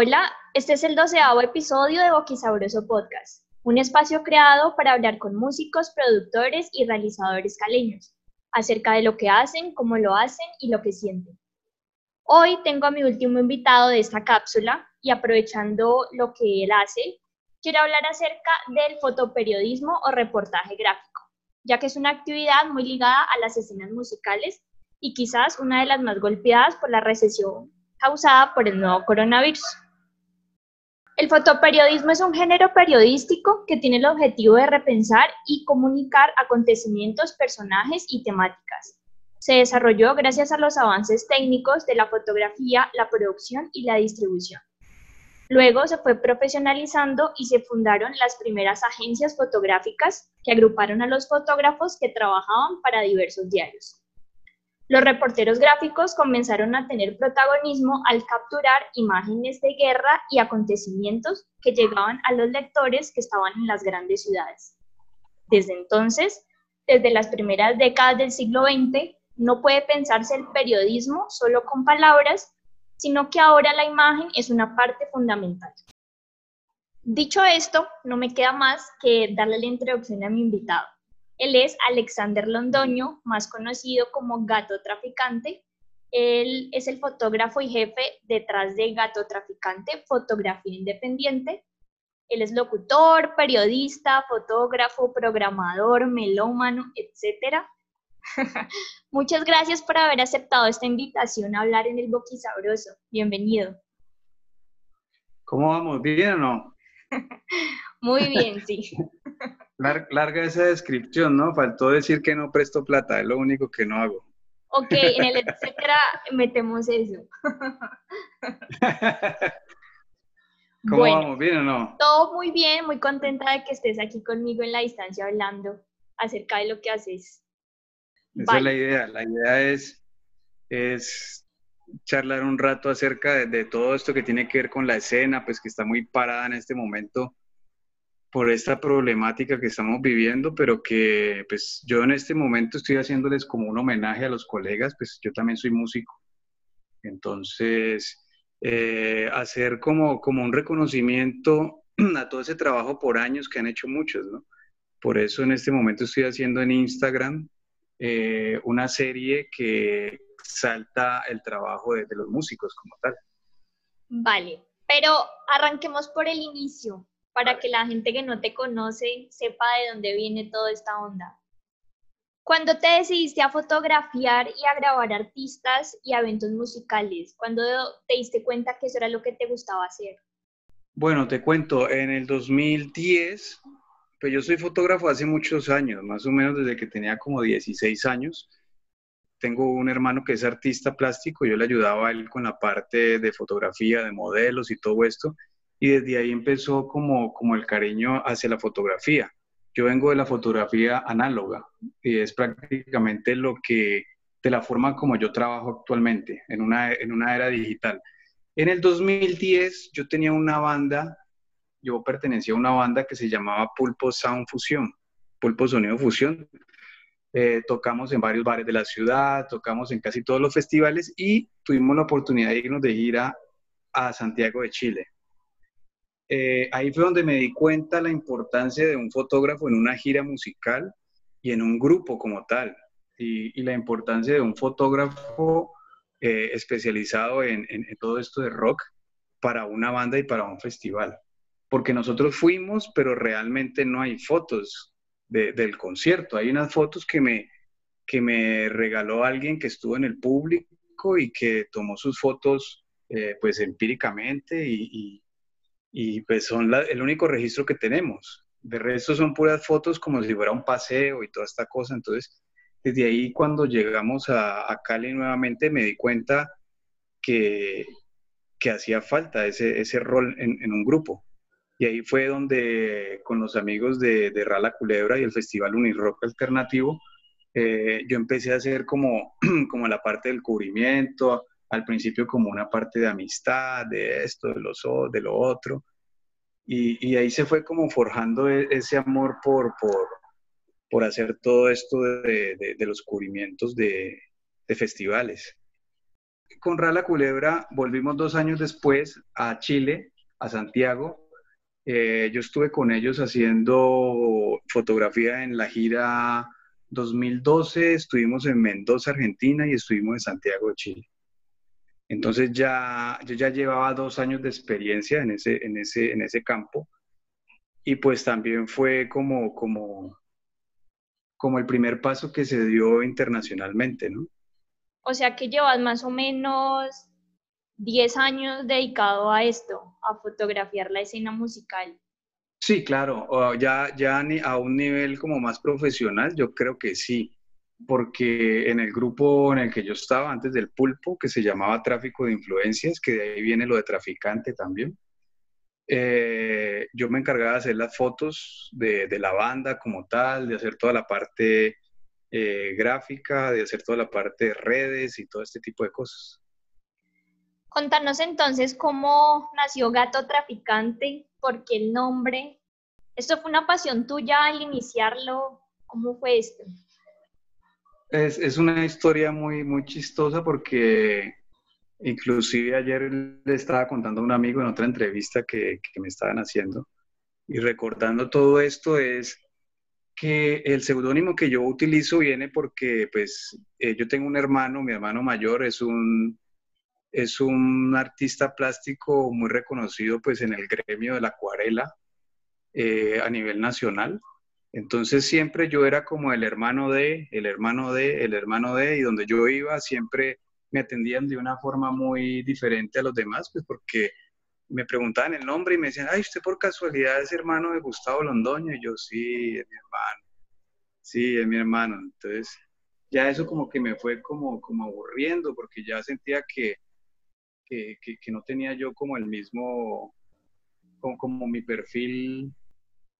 Hola, este es el doceavo episodio de Boquisabroso Podcast, un espacio creado para hablar con músicos, productores y realizadores caleños acerca de lo que hacen, cómo lo hacen y lo que sienten. Hoy tengo a mi último invitado de esta cápsula y aprovechando lo que él hace, quiero hablar acerca del fotoperiodismo o reportaje gráfico, ya que es una actividad muy ligada a las escenas musicales y quizás una de las más golpeadas por la recesión causada por el nuevo coronavirus. El fotoperiodismo es un género periodístico que tiene el objetivo de repensar y comunicar acontecimientos, personajes y temáticas. Se desarrolló gracias a los avances técnicos de la fotografía, la producción y la distribución. Luego se fue profesionalizando y se fundaron las primeras agencias fotográficas que agruparon a los fotógrafos que trabajaban para diversos diarios. Los reporteros gráficos comenzaron a tener protagonismo al capturar imágenes de guerra y acontecimientos que llegaban a los lectores que estaban en las grandes ciudades. Desde entonces, desde las primeras décadas del siglo XX, no puede pensarse el periodismo solo con palabras, sino que ahora la imagen es una parte fundamental. Dicho esto, no me queda más que darle la introducción a mi invitado. Él es Alexander Londoño, más conocido como Gato Traficante. Él es el fotógrafo y jefe detrás de Gato Traficante, Fotografía Independiente. Él es locutor, periodista, fotógrafo, programador, melómano, etc. Muchas gracias por haber aceptado esta invitación a hablar en el Boquisabroso. Bienvenido. ¿Cómo vamos? ¿Bien o no? Muy bien, sí. larga esa descripción, ¿no? Faltó decir que no presto plata, es lo único que no hago. Ok, en el etcétera metemos eso. ¿Cómo vamos? ¿Bien o no? Todo muy bien, muy contenta de que estés aquí conmigo en la distancia hablando acerca de lo que haces. Esa es la idea. La idea es, es charlar un rato acerca de, de, todo esto que tiene que ver con la escena, pues que está muy parada en este momento por esta problemática que estamos viviendo, pero que pues yo en este momento estoy haciéndoles como un homenaje a los colegas, pues yo también soy músico. Entonces, eh, hacer como, como un reconocimiento a todo ese trabajo por años que han hecho muchos, ¿no? Por eso en este momento estoy haciendo en Instagram eh, una serie que salta el trabajo de los músicos como tal. Vale, pero arranquemos por el inicio para que la gente que no te conoce sepa de dónde viene toda esta onda. Cuando te decidiste a fotografiar y a grabar artistas y eventos musicales? ¿Cuándo te diste cuenta que eso era lo que te gustaba hacer? Bueno, te cuento, en el 2010, pues yo soy fotógrafo hace muchos años, más o menos desde que tenía como 16 años. Tengo un hermano que es artista plástico, yo le ayudaba a él con la parte de fotografía, de modelos y todo esto y desde ahí empezó como, como el cariño hacia la fotografía. Yo vengo de la fotografía análoga y es prácticamente lo que, de la forma como yo trabajo actualmente, en una, en una era digital. En el 2010 yo tenía una banda, yo pertenecía a una banda que se llamaba Pulpo Sound Fusion, Pulpo Sonido Fusión. Eh, tocamos en varios bares de la ciudad, tocamos en casi todos los festivales y tuvimos la oportunidad de irnos de gira a Santiago de Chile. Eh, ahí fue donde me di cuenta la importancia de un fotógrafo en una gira musical y en un grupo como tal, y, la importancia de un fotógrafo eh, especializado en, todo esto de rock para una banda y para un festival. Porque nosotros fuimos, pero realmente no hay fotos del concierto. Hay unas fotos que me, que me regaló alguien que estuvo en el público y que tomó sus fotos eh, pues empíricamente y, y pues son el único registro que tenemos. De resto son puras fotos como si fuera un paseo y toda esta cosa. Entonces, desde ahí cuando llegamos a, a Cali nuevamente me di cuenta que, que hacía falta ese, ese rol en, en, un grupo. Y ahí fue donde con los amigos de, de Rala Culebra y el Festival Unirock Alternativo, eh, yo empecé a hacer como, como la parte del cubrimiento, al principio como una parte de amistad, de esto, de, los, de lo otro. Y, ahí se fue como forjando e, ese amor por, por, por hacer todo esto de, los cubrimientos de, festivales. con Rala Culebra volvimos dos años después a Chile, a Santiago. Eh, yo estuve con ellos haciendo fotografía en la gira 2012, estuvimos en Mendoza, Argentina y estuvimos en Santiago Chile. Entonces ya, yo ya llevaba dos años de experiencia en ese, en ese, en ese campo y pues también fue como, como, como el primer paso que se dio internacionalmente, ¿no? O sea que llevas más o menos 10 años dedicado a esto, a fotografiar la escena musical. Sí, claro, ya, ya a un nivel como más profesional, yo creo que sí, porque en el grupo en el que yo estaba antes del pulpo, que se llamaba Tráfico de Influencias, que de ahí viene lo de traficante también, eh, yo me encargaba de hacer las fotos de, la banda como tal, de hacer toda la parte eh, gráfica, de hacer toda la parte de redes y todo este tipo de cosas. Contanos entonces cómo nació Gato Traficante, por qué el nombre. ¿Esto fue una pasión tuya al iniciarlo? ¿Cómo fue esto? Es, es una historia muy, muy chistosa porque Inclusive ayer le estaba contando a un amigo en otra entrevista que, que, me estaban haciendo y recordando todo esto es que el seudónimo que yo utilizo viene porque pues eh, yo tengo un hermano, mi hermano mayor es un, es un artista plástico muy reconocido pues en el gremio de la acuarela eh, a nivel nacional. Entonces siempre yo era como el hermano de, el hermano de, el hermano de, y donde yo iba siempre me atendían de una forma muy diferente a los demás, pues porque me preguntaban el nombre y me decían, ay, usted por casualidad es hermano de Gustavo Londoño, y yo, sí, es mi hermano, sí, es mi hermano. Entonces, ya eso como que me fue como, como aburriendo, porque ya sentía que, que, que, no tenía yo como el mismo, como, como mi perfil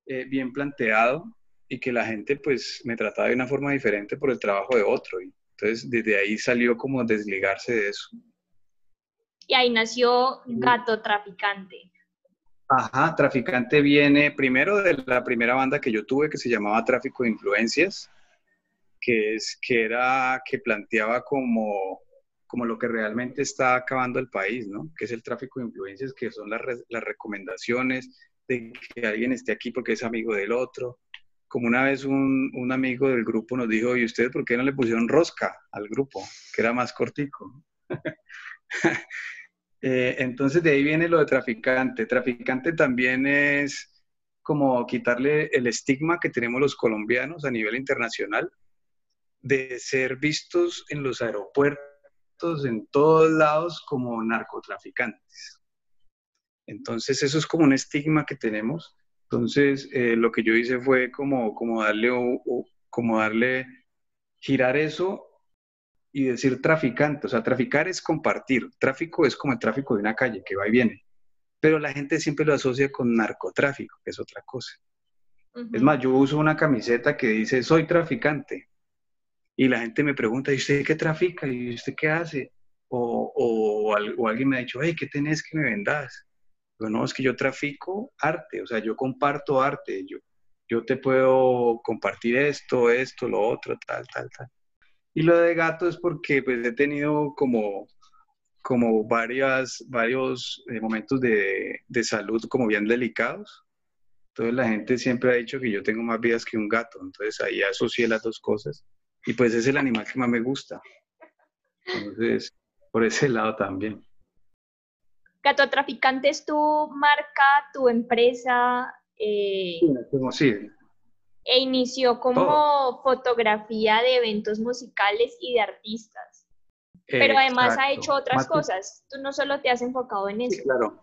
eh, bien planteado y que la gente pues me trataba de una forma diferente por el trabajo de otro. Y, entonces, desde ahí salió como desligarse de eso. Y ahí nació Gato Traficante. Ajá, Traficante viene primero de la primera banda que yo tuve que se llamaba Tráfico de Influencias, que, es, que era, que planteaba como, como lo que realmente está acabando el país, ¿no? Que es el tráfico de influencias, que son las, las recomendaciones de que alguien esté aquí porque es amigo del otro, como una vez un, un, amigo del grupo nos dijo, ¿y ustedes por qué no le pusieron rosca al grupo? Que era más cortico. eh, entonces de ahí viene lo de traficante. Traficante también es como quitarle el estigma que tenemos los colombianos a nivel internacional de ser vistos en los aeropuertos, en todos lados, como narcotraficantes. Entonces eso es como un estigma que tenemos entonces, eh, lo que yo hice fue como, como, darle, como darle, girar eso y decir traficante. O sea, traficar es compartir. Tráfico es como el tráfico de una calle que va y viene. Pero la gente siempre lo asocia con narcotráfico, que es otra cosa. Es más, yo uso una camiseta que dice soy traficante. Y la gente me pregunta, ¿y usted qué trafica? ¿Y usted qué hace? O, o, o alguien me ha dicho, hey, ¿qué tenés que me vendas? No, es que yo trafico arte, o sea, yo comparto arte, yo, yo te puedo compartir esto, esto, lo otro, tal, tal, tal. Y lo de gato es porque pues he tenido como, como varias, varios eh, momentos de, de, salud como bien delicados. Entonces la gente siempre ha dicho que yo tengo más vidas que un gato, entonces ahí asocié las dos cosas. Y pues es el animal que más me gusta. Entonces, por ese lado también. Gato Traficante es tu marca, tu empresa. Eh, sí. E inició como fotografía de eventos musicales y de artistas. Pero además ha hecho otras cosas. Tú no solo te has enfocado en eso. Sí, claro.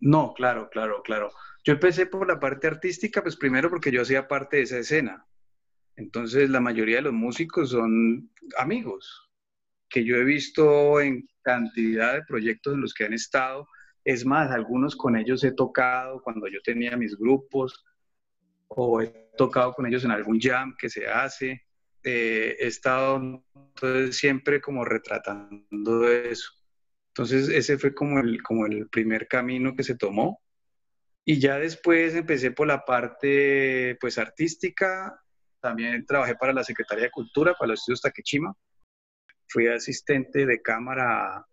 No, claro, claro, claro. Yo empecé por la parte artística, pues primero porque yo hacía parte de esa escena. Entonces la mayoría de los músicos son amigos que yo he visto en cantidad de proyectos en los que han estado. Es más, algunos con ellos he tocado cuando yo tenía mis grupos o he tocado con ellos en algún jam que se hace. Eh, he estado entonces, siempre como retratando eso. Entonces ese fue como el, como el primer camino que se tomó. Y ya después empecé por la parte pues artística. También trabajé para la Secretaría de Cultura, para los estudios Takechima fui asistente de cámara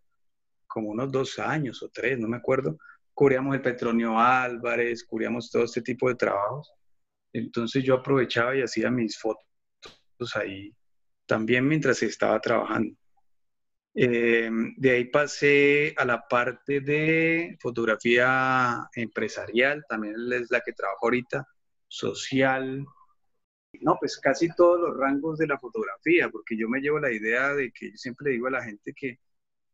como unos dos años o tres, no me acuerdo. Cubríamos el Petronio Álvarez, cubríamos todo este tipo de trabajos. Entonces yo aprovechaba y hacía mis fotos ahí también mientras estaba trabajando. Eh, de ahí pasé a la parte de fotografía empresarial, también es la que trabajo ahorita, social, no, pues casi todos los rangos de la fotografía, porque yo me llevo la idea de que yo siempre digo a la gente que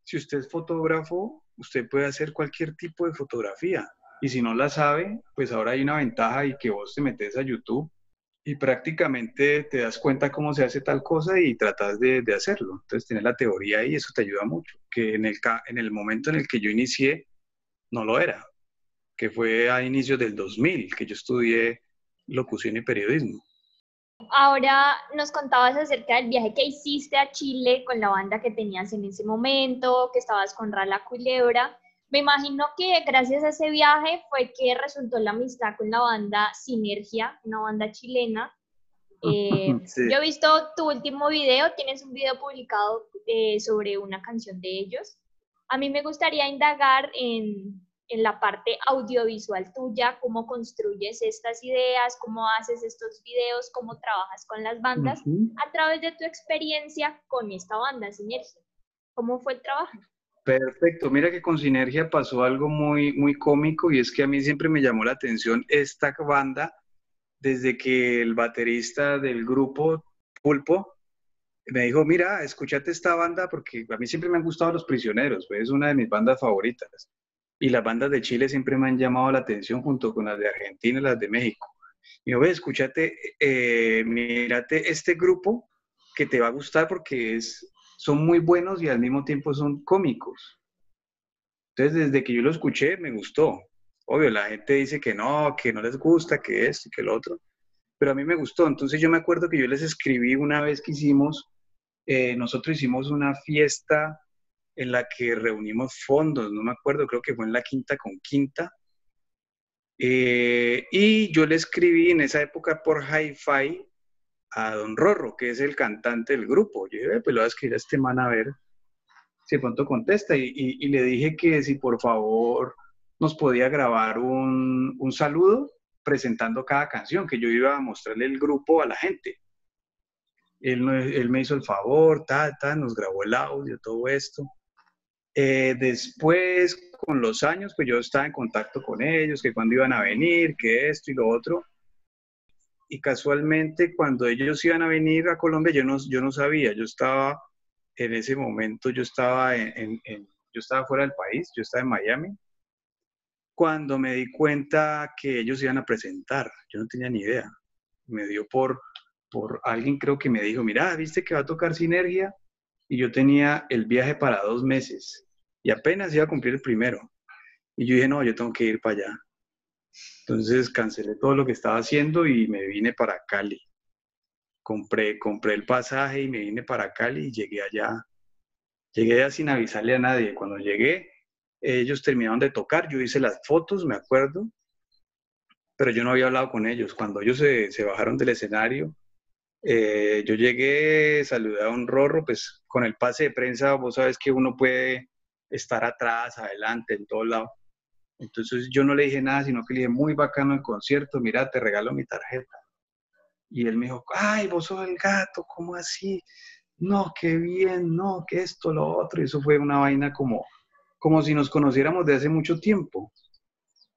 si usted es fotógrafo, usted puede hacer cualquier tipo de fotografía. Y si no la sabe, pues ahora hay una ventaja y que vos te metes a YouTube y prácticamente te das cuenta cómo se hace tal cosa y tratas de, hacerlo. Entonces tienes la teoría y eso te ayuda mucho, que en el, en el momento en el que yo inicié no lo era, que fue a inicios del 2000, que yo estudié locución y periodismo. Ahora nos contabas acerca del viaje que hiciste a Chile con la banda que tenías en ese momento, que estabas con Rala Culebra. Me imagino que gracias a ese viaje fue que resultó la amistad con la banda Sinergia, una banda chilena. Eh, yo he visto tu último video, tienes un video publicado eh, sobre una canción de ellos. A mí me gustaría indagar en, en la parte audiovisual tuya, cómo construyes estas ideas, cómo haces estos videos, cómo trabajas con las bandas a través de tu experiencia con esta banda, Sinergia. ¿Cómo fue el trabajo? Perfecto, mira que con Sinergia pasó algo muy, muy cómico y es que a mí siempre me llamó la atención esta banda desde que el baterista del grupo Pulpo me dijo, mira, escúchate esta banda porque a mí siempre me han gustado Los Prisioneros, pues, es una de mis bandas favoritas y las bandas de Chile siempre me han llamado la atención junto con las de Argentina y las de México. Y yo, ve, escúchate, eh, mírate este grupo que te va a gustar porque es, son muy buenos y al mismo tiempo son cómicos. Entonces, desde que yo lo escuché, me gustó. Obvio, la gente dice que no, que no les gusta, que esto y que lo otro, pero a mí me gustó. Entonces, yo me acuerdo que yo les escribí una vez que hicimos, eh, nosotros hicimos una fiesta en la que reunimos fondos, no me acuerdo, creo que fue en la quinta con quinta. Eh, y yo le escribí en esa época por hi-fi a Don Rorro, que es el cantante del grupo. Yo dije, pues lo voy a escribir a este man a ver si pronto contesta. Y, le dije que si por favor nos podía grabar un, un, saludo presentando cada canción, que yo iba a mostrarle el grupo a la gente. Él, él me hizo el favor, ta, ta, nos grabó el audio, todo esto. Eh, después, con los años, pues yo estaba en contacto con ellos, que cuando iban a venir, que esto y lo otro. Y casualmente, cuando ellos iban a venir a Colombia, yo no, yo no sabía, yo estaba, en ese momento, yo estaba, en, yo estaba fuera del país, yo estaba en Miami, cuando me di cuenta que ellos iban a presentar, yo no tenía ni idea. Me dio por, por alguien creo que me dijo, mira, ¿viste que va a tocar Sinergia? y yo tenía el viaje para dos meses y apenas iba a cumplir el primero. Y yo dije, no, yo tengo que ir para allá. Entonces cancelé todo lo que estaba haciendo y me vine para Cali. Compré, compré el pasaje y me vine para Cali y llegué allá. Llegué allá sin avisarle a nadie. Cuando llegué, ellos terminaron de tocar, yo hice las fotos, me acuerdo, pero yo no había hablado con ellos. Cuando ellos se, se bajaron del escenario, eh, yo llegué, saludé a un rorro, pues con el pase de prensa vos sabes que uno puede estar atrás, adelante, en todo lado. Entonces yo no le dije nada, sino que le dije, muy bacano el concierto, mira, te regalo mi tarjeta. Y él me dijo, ay, vos sos el gato, ¿cómo así? No, qué bien, no, que esto, lo otro. Y eso fue una vaina como, como si nos conociéramos de hace mucho tiempo.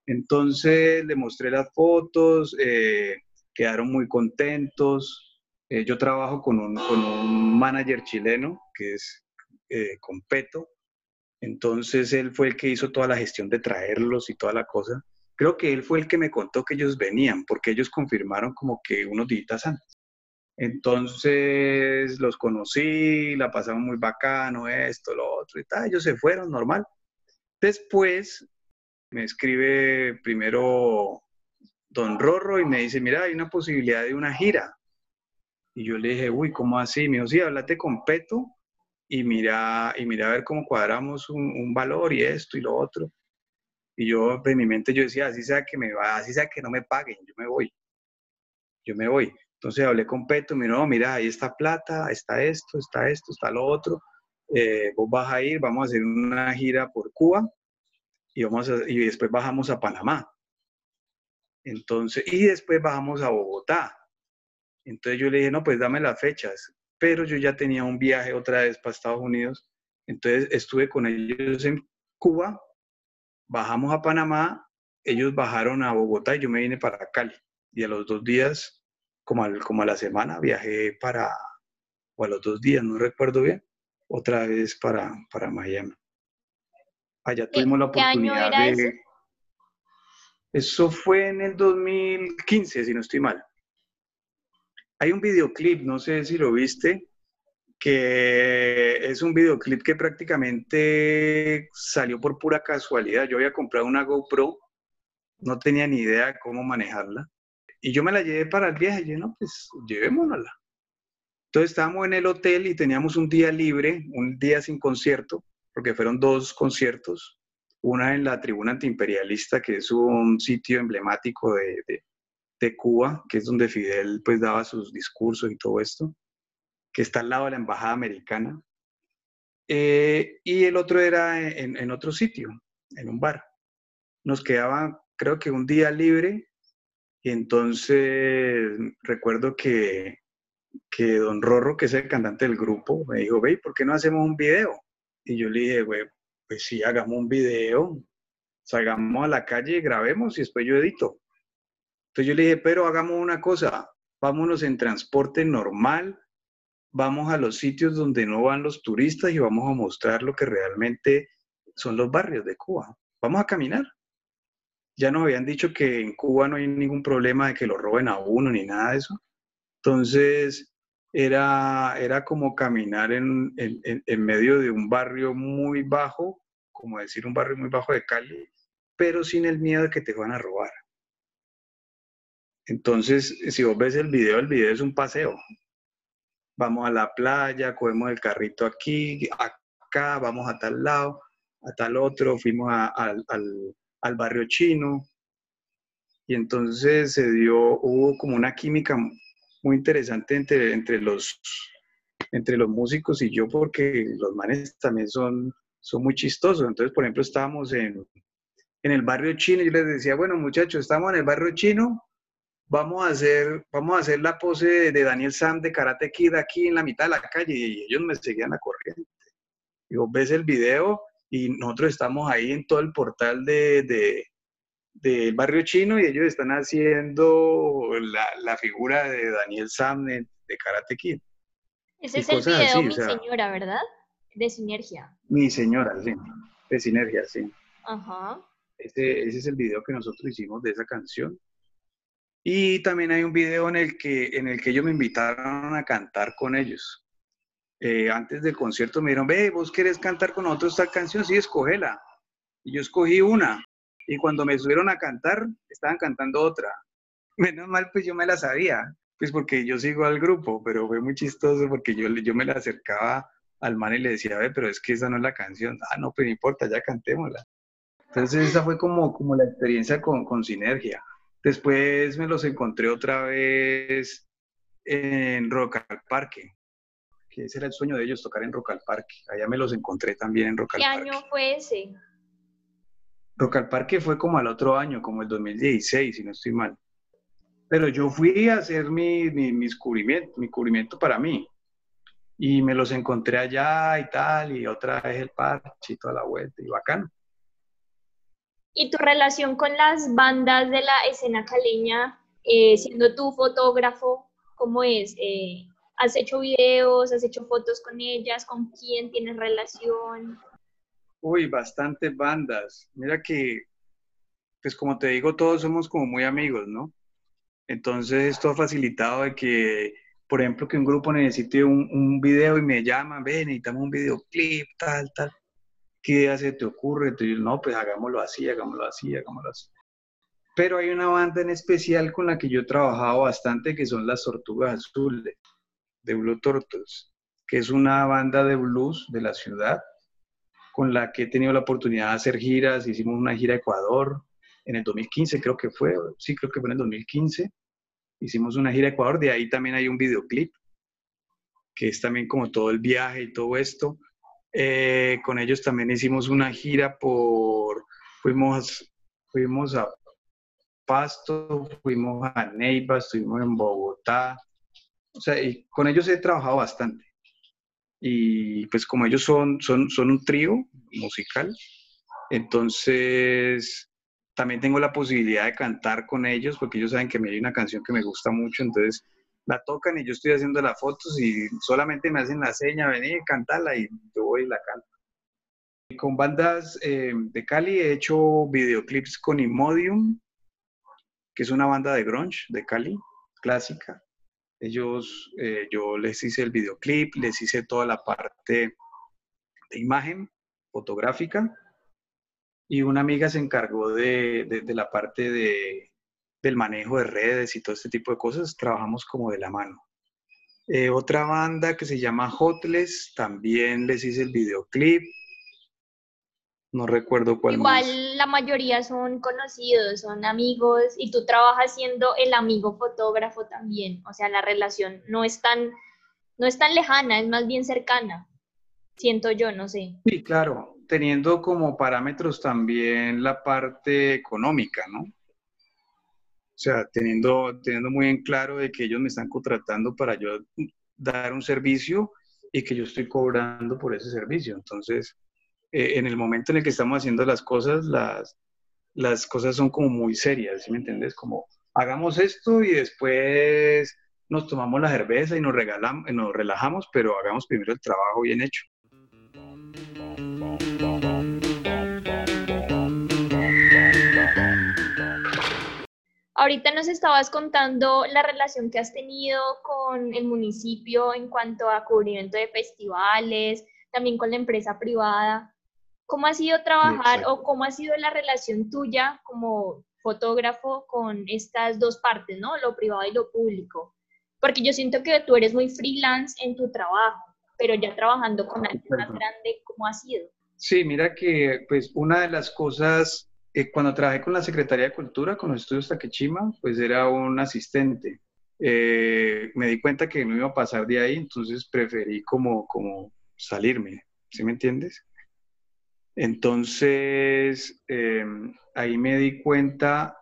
Entonces le mostré las fotos, eh, quedaron muy contentos, eh, yo trabajo con un, con un, manager chileno que es eh, Competo. Entonces él fue el que hizo toda la gestión de traerlos y toda la cosa. Creo que él fue el que me contó que ellos venían, porque ellos confirmaron como que unos días antes. Entonces los conocí, la pasamos muy bacano, esto, lo otro y tal. Ellos se fueron, normal. Después me escribe primero Don Rorro y me dice, mira, hay una posibilidad de una gira. Y yo le dije, uy, ¿cómo así? Me dijo, sí, háblate con Peto y mira, y mira a ver cómo cuadramos un, valor y esto y lo otro. Y yo, en mi mente, yo decía, así sea que me va, así sea que no me paguen, yo me voy. Yo me voy. Entonces hablé con Peto, dijo, no, mira, ahí está plata, está esto, está esto, está lo otro. eh, vos vas a ir, vamos a hacer una gira por Cuba y, vamos y después bajamos a Panamá. Entonces, y después bajamos a Bogotá. Entonces yo le dije, no, pues dame las fechas. Pero yo ya tenía un viaje otra vez para Estados Unidos. Entonces estuve con ellos en Cuba, bajamos a Panamá, ellos bajaron a Bogotá y yo me vine para Cali. Y a los dos días, como, como a la semana, viajé para, o a los dos días, no recuerdo bien, otra vez para, para Miami. Allá tuvimos la oportunidad de... Eso fue en el 2015, si no estoy mal. Hay un videoclip, no sé si lo viste, que es un videoclip que prácticamente salió por pura casualidad. Yo había comprado una GoPro, no tenía ni idea de cómo manejarla. Y yo me la llevé para el viaje y yo, no, pues llevémonosla. Entonces estábamos en el hotel y teníamos un día libre, un día sin concierto, porque fueron dos conciertos una en la tribuna antiimperialista, que es un sitio emblemático de, Cuba, que es donde Fidel pues daba sus discursos y todo esto, que está al lado de la embajada americana. Eh, y el otro era en, en, otro sitio, en un bar. Nos quedaba, creo que un día libre, y entonces recuerdo que, que don Rorro, que es el cantante del grupo, me dijo, ve, ¿por qué no hacemos un video? Y yo le dije, güey, pues sí, hagamos un video, salgamos a la calle, grabemos y después yo edito. Entonces yo le dije, pero hagamos una cosa, vámonos en transporte normal, vamos a los sitios donde no van los turistas y vamos a mostrar lo que realmente son los barrios de Cuba. Vamos a caminar. Ya nos habían dicho que en Cuba no hay ningún problema de que lo roben a uno ni nada de eso. Entonces, era, era como caminar en, en, en, medio de un barrio muy bajo como decir un barrio muy bajo de Cali, pero sin el miedo de que te van a robar. Entonces, si vos ves el video, el video es un paseo. Vamos a la playa, cogemos el carrito aquí, acá, vamos a tal lado, a tal otro, fuimos al, al barrio chino. Y entonces se dio, hubo como una química muy interesante entre, entre, los, entre los músicos y yo, porque los manes también son son muy chistosos. Entonces, por ejemplo, estábamos en, en el barrio chino y yo les decía, bueno, muchachos, estamos en el barrio chino, vamos a hacer, vamos a hacer la pose de, Daniel Sam de Karate Kid aquí en la mitad de la calle y ellos me seguían a corriente. Digo, ves el video y nosotros estamos ahí en todo el portal de, de del barrio chino y ellos están haciendo la, la figura de Daniel Sam de, Karate Kid. Ese es el video, mi señora, ¿verdad? De sinergia. Mi señora, sí. De sinergia, sí. Ajá. Ese, ese es el video que nosotros hicimos de esa canción. Y también hay un video en el que, en el que ellos me invitaron a cantar con ellos. Eh, antes del concierto me dijeron, ve, vos querés cantar con nosotros esta canción, sí, escógela. Y yo escogí una. Y cuando me subieron a cantar, estaban cantando otra. Menos mal, pues yo me la sabía, pues porque yo sigo al grupo, pero fue muy chistoso porque yo, yo me la acercaba al man y le decía, ve, pero es que esa no es la canción. Ah, no, pero no importa, ya cantémosla. Entonces esa fue como, como la experiencia con, con Sinergia. Después me los encontré otra vez en Rock al Parque, que ese era el sueño de ellos, tocar en Rock al Parque. Allá me los encontré también en Rock al Parque. ¿Qué año fue ese? Rock al Parque fue como al otro año, como el 2016, si no estoy mal. Pero yo fui a hacer mi, mi, mi descubrimiento, mi cubrimiento para mí y me los encontré allá y tal, y otra vez el parche y toda la vuelta, y bacano. ¿Y tu relación con las bandas de la escena caleña, eh, siendo tú fotógrafo, cómo es? Eh, ¿Has hecho videos, has hecho fotos con ellas? ¿Con quién tienes relación? Uy, bastantes bandas. Mira que, pues como te digo, todos somos como muy amigos, ¿no? Entonces esto ha facilitado de que por ejemplo, que un grupo necesite un, video y me llaman, ven, necesitamos un videoclip, tal, tal. ¿Qué idea se te ocurre? Entonces, no, pues hagámoslo así, hagámoslo así, hagámoslo así. Pero hay una banda en especial con la que yo he trabajado bastante, que son las Tortugas Azules, de Blue Turtles, que es una banda de blues de la ciudad, con la que he tenido la oportunidad de hacer giras. Hicimos una gira a Ecuador en el 2015, creo que fue, sí, creo que fue en el 2015 hicimos una gira a Ecuador, de ahí también hay un videoclip, que es también como todo el viaje y todo esto. Eh, con ellos también hicimos una gira por, fuimos, fuimos a Pasto, fuimos a Neiva, estuvimos en Bogotá. O sea, y con ellos he trabajado bastante. Y pues como ellos son, son, son un trío musical, entonces también tengo la posibilidad de cantar con ellos porque ellos saben que me hay una canción que me gusta mucho, entonces la tocan y yo estoy haciendo las fotos y solamente me hacen la seña, vení, cantala y yo voy y la canto. Con bandas eh, de Cali he hecho videoclips con Imodium, que es una banda de grunge de Cali, clásica. Ellos, eh, yo les hice el videoclip, les hice toda la parte de imagen fotográfica y una amiga se encargó de, la parte de, del manejo de redes y todo este tipo de cosas. Trabajamos como de la mano. Eh, otra banda que se llama Hotless, también les hice el videoclip. No recuerdo cuál Igual la mayoría son conocidos, son amigos y tú trabajas siendo el amigo fotógrafo también. O sea, la relación no es tan, no es tan lejana, es más bien cercana. Siento yo, no sé. Sí, claro, teniendo como parámetros también la parte económica, ¿no? O sea, teniendo, teniendo muy en claro de que ellos me están contratando para yo dar un servicio y que yo estoy cobrando por ese servicio. Entonces, eh, en el momento en el que estamos haciendo las cosas, las, las cosas son como muy serias, ¿sí me entiendes? Como hagamos esto y después nos tomamos la cerveza y nos, regalamos, nos relajamos, pero hagamos primero el trabajo bien hecho. Ahorita nos estabas contando la relación que has tenido con el municipio en cuanto a cubrimiento de festivales, también con la empresa privada. ¿Cómo ha sido trabajar o cómo ha sido la relación tuya como fotógrafo con estas dos partes, ¿no? Lo privado y lo público. Porque yo siento que tú eres muy freelance en tu trabajo, pero ya trabajando con alguien más grande, ¿cómo ha sido? Sí, mira que pues una de las cosas, eh, cuando trabajé con la Secretaría de Cultura, con los estudios Taquechima, pues era un asistente. Eh, me di cuenta que no iba a pasar de ahí, entonces preferí como, como salirme, ¿sí me entiendes? Entonces, em, ahí me di cuenta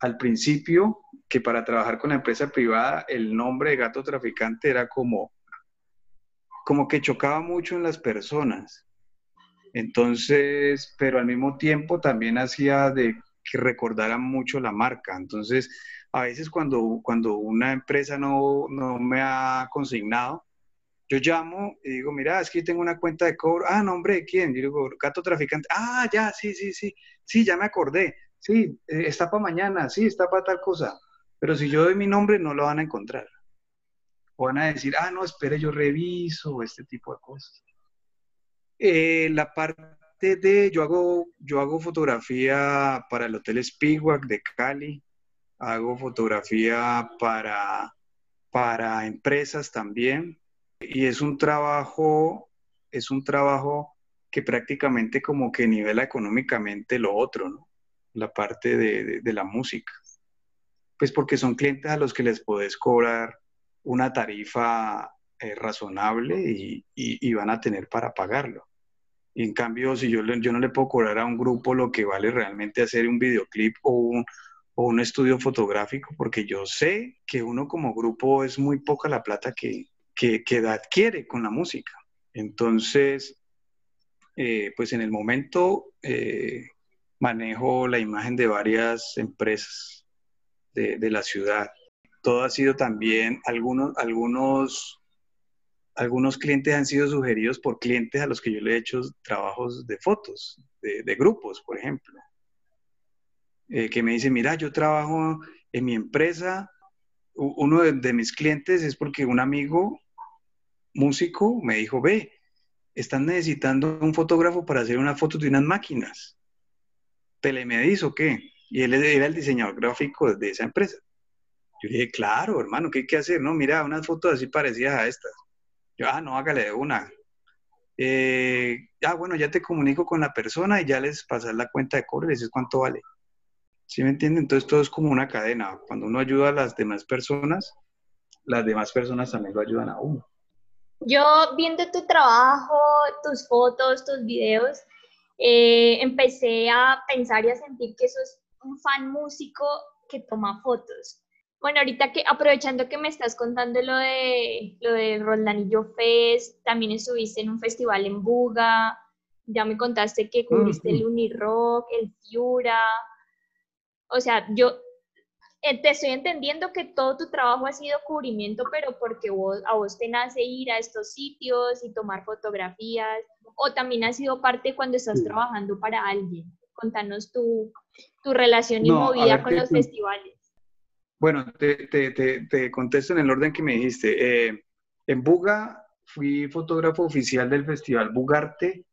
al principio que para trabajar con la empresa privada el nombre de gato traficante era como, como que chocaba mucho en las personas. Entonces, pero al mismo tiempo también hacía de que recordaran mucho la marca. Entonces, a veces cuando, cuando una empresa no, no me ha consignado, yo llamo y digo, mira, es que tengo una cuenta de cobro. Ah, nombre de quién? Yo digo, gato traficante. Ah, ya, sí, sí, sí. Sí, ya me acordé. Sí, eh, está para mañana. Sí, está para tal cosa. Pero si yo doy mi nombre, no lo van a encontrar. O van a decir, ah, no, espere, yo reviso, este tipo de cosas. Eh, la parte de, yo hago, yo hago fotografía para el Hotel Spigwak de Cali. Hago fotografía para, para empresas también y es un trabajo, es un trabajo que prácticamente como que nivela económicamente lo otro. La parte de, la música. Pues porque son clientes a los que les podés cobrar una tarifa eh, razonable y, van a tener para pagarlo. Y en cambio, si yo, yo no le puedo cobrar a un grupo lo que vale realmente hacer un videoclip o un, o un estudio fotográfico, porque yo sé que uno como grupo es muy poca la plata que, que, que adquiere con la música. Entonces, eh, pues en el momento eh, manejo la imagen de varias empresas de, la ciudad. Todo ha sido también, algunos, algunos, algunos clientes han sido sugeridos por clientes a los que yo le he hecho trabajos de fotos, de, grupos, por ejemplo. Eh, que me dicen, mira, yo trabajo en mi empresa, uno de, mis clientes es porque un amigo músico me dijo, ve, están necesitando un fotógrafo para hacer una foto de unas máquinas. ¿Telemedis o qué? Y él era el diseñador gráfico de esa empresa. Yo dije, claro, hermano, ¿qué hay que hacer? No, mira, unas fotos así parecidas a estas. Yo, ah, no, hágale de una. Eh, ah, bueno, ya te comunico con la persona y ya les pasas la cuenta de cobro y les cuánto vale. ¿Sí me entienden? Entonces todo es como una cadena. Cuando uno ayuda a las demás personas, las demás personas también lo ayudan a uno. Yo viendo tu trabajo, tus fotos, tus videos, eh, empecé a pensar y a sentir que sos un fan músico que toma fotos. Bueno, ahorita que aprovechando que me estás contando lo de lo de Rolanillo Fest, también estuviste en un festival en Buga, ya me contaste que cubriste el Unirock, el Fiura. O sea, yo eh, te estoy entendiendo que todo tu trabajo ha sido cubrimiento, pero porque vos, a vos te nace ir a estos sitios y tomar fotografías, o también ha sido parte cuando estás trabajando para alguien. Contanos tu, tu relación y movida con los festivales. Bueno, te, te, te, contesto en el orden que me dijiste. Eh, en Buga fui fotógrafo oficial del Festival Bugarte,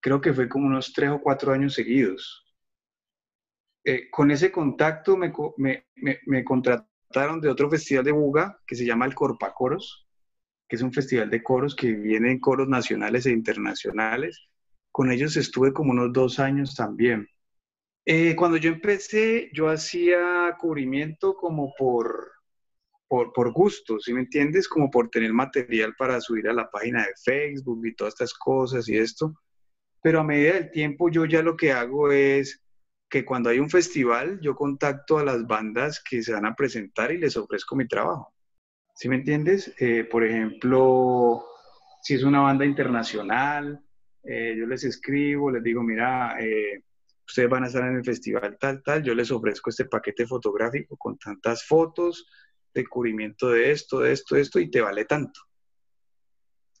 creo que fue como unos tres o cuatro años seguidos. Eh, con ese contacto me, me, me, contrataron de otro festival de Buga que se llama el Corpacoros, que es un festival de coros que viene en coros nacionales e internacionales. Con ellos estuve como unos dos años también. Eh, cuando yo empecé, yo hacía cubrimiento como por, por, por, gusto, ¿sí me entiendes? Como por tener material para subir a la página de Facebook y todas estas cosas y esto. Pero a medida del tiempo yo ya lo que hago es que cuando hay un festival, yo contacto a las bandas que se van a presentar y les ofrezco mi trabajo. ¿Sí me entiendes? Eh, por ejemplo, si es una banda internacional, eh, yo les escribo, les digo, mira, eh, ustedes van a estar en el festival tal, tal, yo les ofrezco este paquete fotográfico con tantas fotos de cubrimiento de esto, de esto, de esto, y te vale tanto.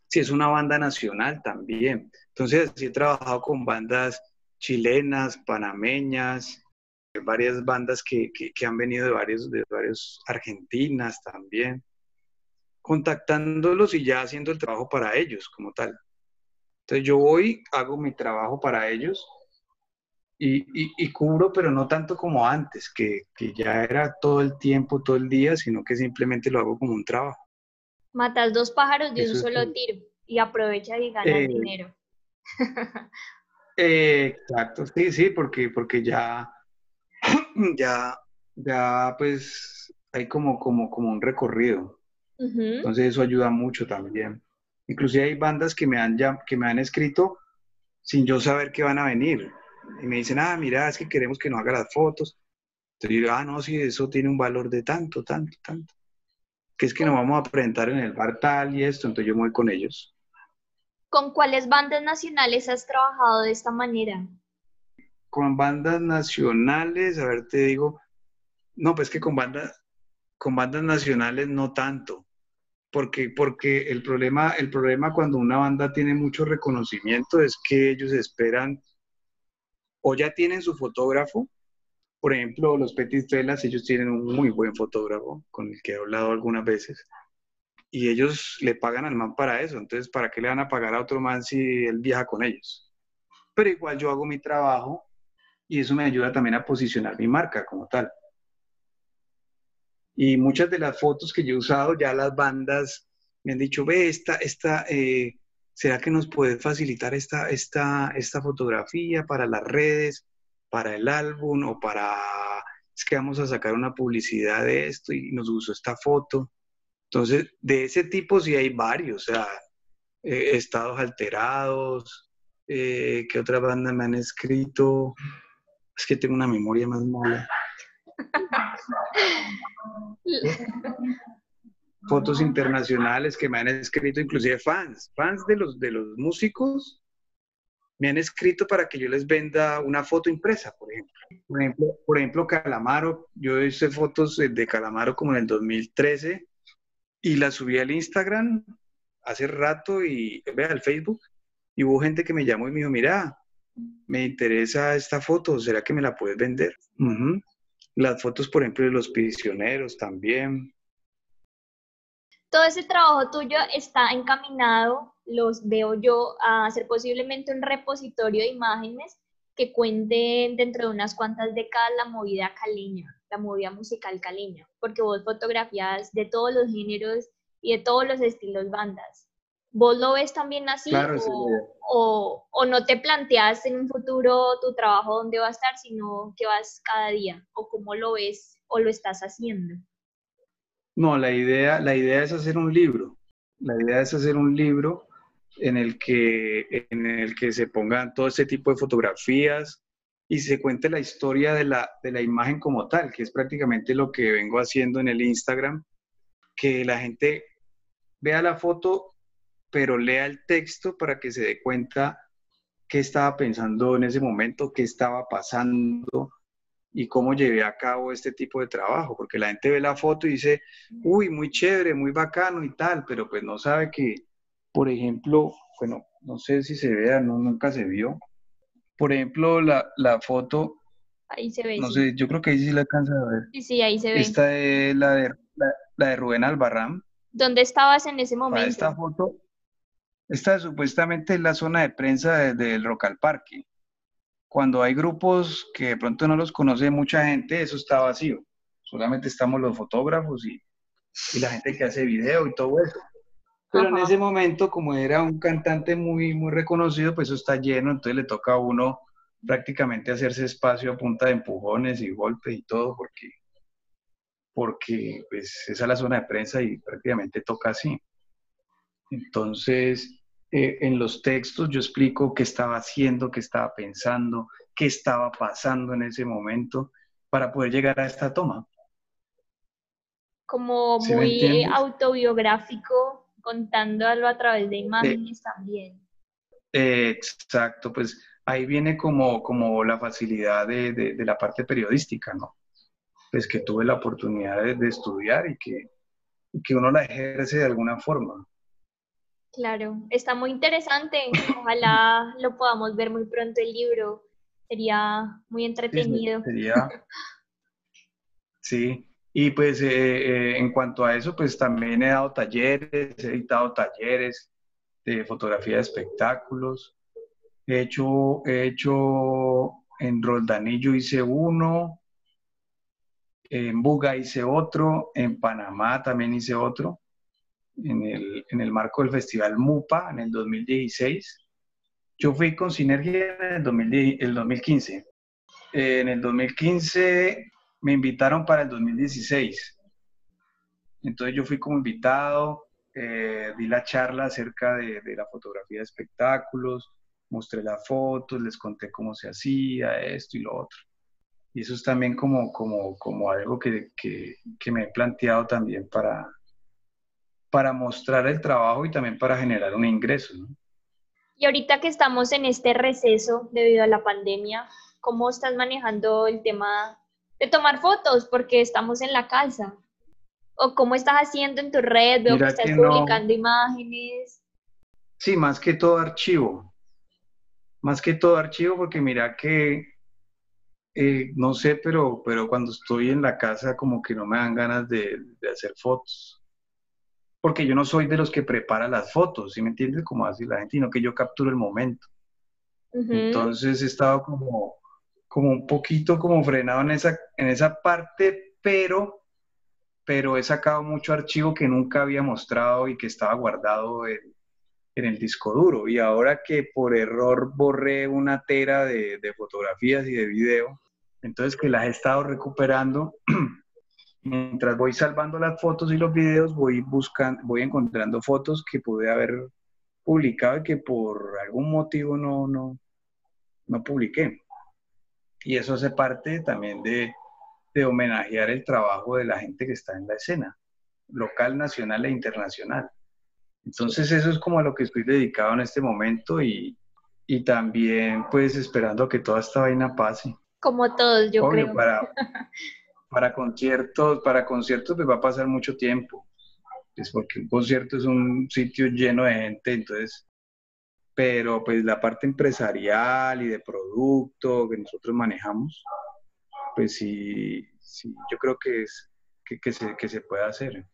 Si es una banda nacional también. Entonces, sí he trabajado con bandas chilenas, panameñas, varias bandas que, que, han venido de varios, de varios argentinas también, contactándolos y ya haciendo el trabajo para ellos como tal. Entonces yo voy, hago mi trabajo para ellos y, cubro, pero no tanto como antes, que, ya era todo el tiempo, todo el día, sino que simplemente lo hago como un trabajo. Matas dos pájaros de un solo tiro y aprovecha y ganas eh, dinero. Eh, exacto, sí, sí, porque, porque ya, ya, ya, pues hay como, como, como un recorrido. Entonces eso ayuda mucho también. Inclusive hay bandas que me han, ya, que me han escrito sin yo saber que van a venir y me dicen, ah, mira, es que queremos que nos haga las fotos. Entonces yo digo, ah, no, sí, eso tiene un valor de tanto, tanto, tanto. Que es que nos vamos a presentar en el bar tal y esto, entonces yo me voy con ellos. ¿Con cuáles bandas nacionales has trabajado de esta manera? Con bandas nacionales, a ver, te digo, no, pues que con bandas, con bandas nacionales no tanto, porque, porque el, problema, el problema cuando una banda tiene mucho reconocimiento es que ellos esperan o ya tienen su fotógrafo. Por ejemplo, los Petit Felas, ellos tienen un muy buen fotógrafo con el que he hablado algunas veces. Y ellos le pagan al man para eso. Entonces, ¿para qué le van a pagar a otro man si él viaja con ellos? Pero igual yo hago mi trabajo y eso me ayuda también a posicionar mi marca como tal. Y muchas de las fotos que yo he usado, ya las bandas me han dicho, ve, esta, esta, eh, ¿será que nos puede facilitar esta, esta, esta fotografía para las redes, para el álbum o para, es que vamos a sacar una publicidad de esto y nos usó esta foto? Entonces, de ese tipo sí hay varios, o sea, eh, estados alterados, eh, ¿qué otra banda me han escrito? Es que tengo una memoria más mola. fotos internacionales que me han escrito, inclusive fans, fans de los, de los músicos, me han escrito para que yo les venda una foto impresa, por ejemplo. Por ejemplo, por ejemplo Calamaro, yo hice fotos de Calamaro como en el 2013 y las subí al Instagram hace rato y ve al Facebook y hubo gente que me llamó y me dijo, mira, me interesa esta foto, ¿será que me la puedes vender? Las fotos, por ejemplo, de los prisioneros también todo ese trabajo tuyo está encaminado, los veo yo, a hacer posiblemente un repositorio de imágenes que cuente dentro de unas cuantas décadas la movida caleña, la movida musical caleña, porque vos fotografías de todos los géneros y de todos los estilos bandas. ¿Vos lo ves también así o, o, no te planteas en un futuro tu trabajo dónde va a estar, sino que vas cada día? ¿O cómo lo ves o lo estás haciendo? No, la idea, la idea es hacer un libro. La idea es hacer un libro en el que, en el que se pongan todo este tipo de fotografías y se cuente la historia de la, de la imagen como tal, que es prácticamente lo que vengo haciendo en el Instagram, que la gente vea la foto, pero lea el texto para que se dé cuenta qué estaba pensando en ese momento, qué estaba pasando y cómo llevé a cabo este tipo de trabajo, porque la gente ve la foto y dice, uy, muy chévere, muy bacano y tal, pero pues no sabe que, por ejemplo, bueno, no sé si se vea, no, nunca se vio. Por ejemplo, la, la foto, Ahí se ve. no sí. sé, yo creo que ahí sí la alcanza a ver. Sí, sí, ahí se ve. Esta es la de, la, la de Rubén Albarrán. ¿Dónde estabas en ese Para momento? esta foto, esta supuestamente es la zona de prensa de- del Rock al Parque. Cuando hay grupos que de pronto no los conoce mucha gente, eso está vacío. Solamente estamos los fotógrafos y, y la gente que hace video y todo eso. Pero en Ajá. ese momento, como era un cantante muy, muy reconocido, pues eso está lleno, entonces le toca a uno prácticamente hacerse espacio a punta de empujones y golpes y todo, porque, porque pues, esa es la zona de prensa y prácticamente toca así. Entonces, eh, en los textos yo explico qué estaba haciendo, qué estaba pensando, qué estaba pasando en ese momento para poder llegar a esta toma. Como ¿Sí muy entiendes? autobiográfico, contándolo a través de imágenes también. Eh, exacto, pues ahí viene como, como la facilidad de, de- de la parte periodística, ¿no? Pues que tuve la oportunidad de, de estudiar y que, y que uno la ejerce de alguna forma. Claro, está muy interesante. Ojalá lo podamos ver muy pronto el libro. Sería muy Sí, entretenido. Sería, sí. Y pues eh, eh, en cuanto a eso, pues también he dado talleres, he editado talleres de fotografía de espectáculos. He hecho, he hecho en Roldanillo hice uno, en Buga hice otro, en Panamá también hice otro, en el, en el marco del Festival MUPA en el 2016. Yo fui con Sinergia en el, 2010 el 2015. Eh, en el 2015 me invitaron para el 2016. Entonces yo fui como invitado, eh, di la charla acerca de, de la fotografía de espectáculos, mostré las fotos, les conté cómo se hacía esto y lo otro. Y eso es también como, como, como algo que, que, que me he planteado también para, para mostrar el trabajo y también para generar un ingreso. ¿no? Y ahorita que estamos en este receso debido a la pandemia, ¿cómo estás manejando el tema de tomar fotos? Porque estamos en la casa. ¿O cómo estás haciendo en tu red? Veo que Mira estás que no. publicando imágenes. Sí, más que todo archivo. Más que todo archivo, porque mira que, eh, no sé, pero, pero cuando estoy en la casa como que no me dan ganas de, de hacer fotos. Porque yo no soy de los que prepara las fotos, ¿sí me entiendes? Como así la gente, sino que yo capturo el momento. Entonces he estado como, como un poquito como frenado en esa, en esa parte, pero, pero he sacado mucho archivo que nunca había mostrado y que estaba guardado en, en el disco duro. Y ahora que por error borré una tera de, de fotografías y de video, entonces que las he estado recuperando. Mientras voy salvando las fotos y los videos, voy buscando, voy encontrando fotos que pude haber publicado y que por algún motivo no, no, no publiqué. Y eso hace parte también de, de homenajear el trabajo de la gente que está en la escena, local, nacional e internacional. Entonces eso es como a lo que estoy dedicado en este momento y, y también pues esperando que toda esta vaina pase. Como todos, yo Obvio, creo. para, para conciertos, para conciertos pues va a pasar mucho tiempo. Es porque un concierto es un sitio lleno de gente, entonces, pero pues la parte empresarial y de producto que nosotros manejamos, pues sí, sí yo creo que es que, que se, que se puede hacer.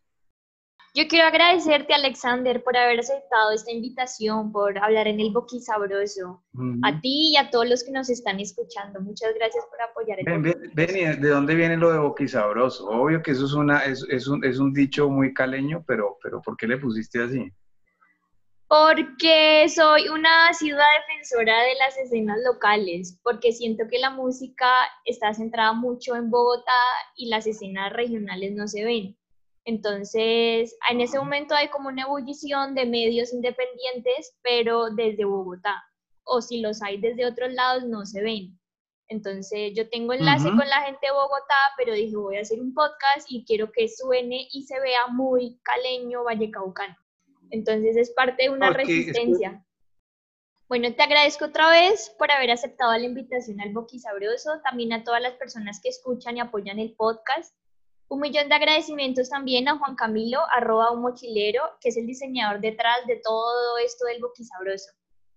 Yo quiero agradecerte, Alexander, por haber aceptado esta invitación, por hablar en el Boquisabroso. Ujú. A ti y a todos los que nos están escuchando. Muchas gracias por apoyar el Ven, podcast. ven, ven, ¿y ¿de dónde viene lo de boquisabroso? Obvio que eso es, una, es, es, un, es un dicho muy caleño, pero, pero ¿por qué le pusiste así? Porque soy una asidua defensora de las escenas locales, porque siento que la música está centrada mucho en Bogotá y las escenas regionales no se ven. Entonces, en ese momento hay como una ebullición de medios independientes, pero desde Bogotá. O si los hay desde otros lados, no se ven. Entonces, yo tengo enlace con la gente de Bogotá, pero dije, voy a hacer un podcast y quiero que suene y se vea muy caleño, vallecaucano. Entonces, es parte de una resistencia. Bueno, te agradezco otra vez por haber aceptado la invitación al Boquisabroso, también a todas las personas que escuchan y apoyan el podcast. Un millón de agradecimientos también a Juan Camilo, arroba un mochilero, que es el diseñador detrás de todo esto del Boquisabroso.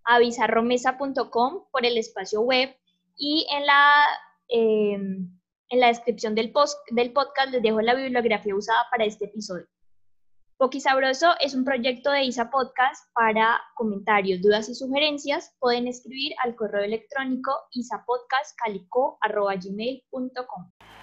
A bizarromesa.com por el espacio web y en la, em, en la descripción del, post, del podcast les dejo la bibliografía usada para este episodio. Boquisabroso es un proyecto de ISA Podcast para comentarios, dudas y sugerencias. Pueden escribir al correo electrónico isapodcastcalico.gmail.com.